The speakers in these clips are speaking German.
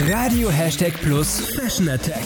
Radio Hashtag Plus Fashion Attack.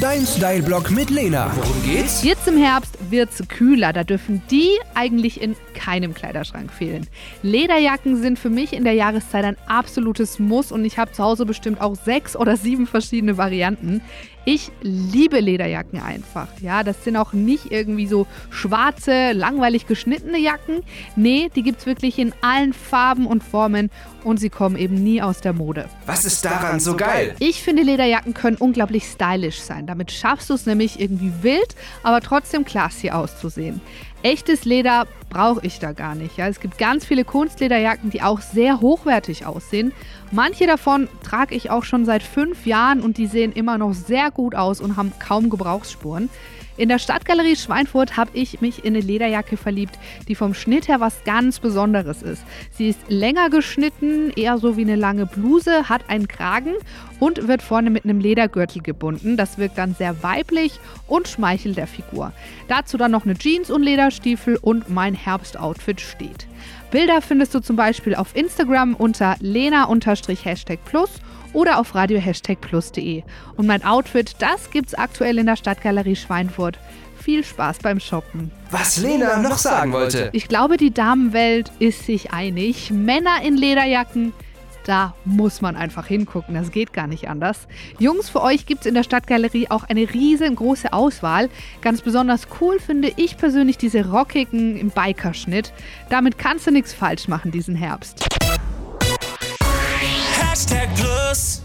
Dein Style-Blog mit Lena. Worum geht's? Jetzt im Herbst wird's kühler. Da dürfen die eigentlich in keinem Kleiderschrank fehlen. Lederjacken sind für mich in der Jahreszeit ein absolutes Muss und ich habe zu Hause bestimmt auch sechs oder sieben verschiedene Varianten. Ich liebe Lederjacken einfach. Ja, das sind auch nicht irgendwie so schwarze, langweilig geschnittene Jacken. Nee, die gibt es wirklich in allen Farben und Formen und sie kommen eben nie aus der Mode. Was ist daran so geil? Ich finde, Lederjacken können unglaublich stylisch sein. Damit schaffst du es nämlich irgendwie wild, aber trotzdem classy auszusehen. Echtes Leder brauche ich da gar nicht. Ja. Es gibt ganz viele Kunstlederjacken, die auch sehr hochwertig aussehen. Manche davon trage ich auch schon seit fünf Jahren und die sehen immer noch sehr gut aus und haben kaum Gebrauchsspuren. In der Stadtgalerie Schweinfurt habe ich mich in eine Lederjacke verliebt, die vom Schnitt her was ganz Besonderes ist. Sie ist länger geschnitten, eher so wie eine lange Bluse, hat einen Kragen und wird vorne mit einem Ledergürtel gebunden. Das wirkt dann sehr weiblich und schmeichelt der Figur. Dazu dann noch eine Jeans und Lederstiefel und mein Herbstoutfit steht. Bilder findest du zum Beispiel auf Instagram unter lena-plus oder auf radio-plus.de. Und mein Outfit, das gibt's aktuell in der Stadtgalerie Schweinfurt. Viel Spaß beim Shoppen. Was Lena noch sagen wollte. Ich glaube, die Damenwelt ist sich einig. Männer in Lederjacken, da muss man einfach hingucken, das geht gar nicht anders. Jungs, für euch gibt es in der Stadtgalerie auch eine riesengroße Auswahl. Ganz besonders cool finde ich persönlich diese rockigen im Bikerschnitt. Damit kannst du nichts falsch machen diesen Herbst. Hashtag Plus.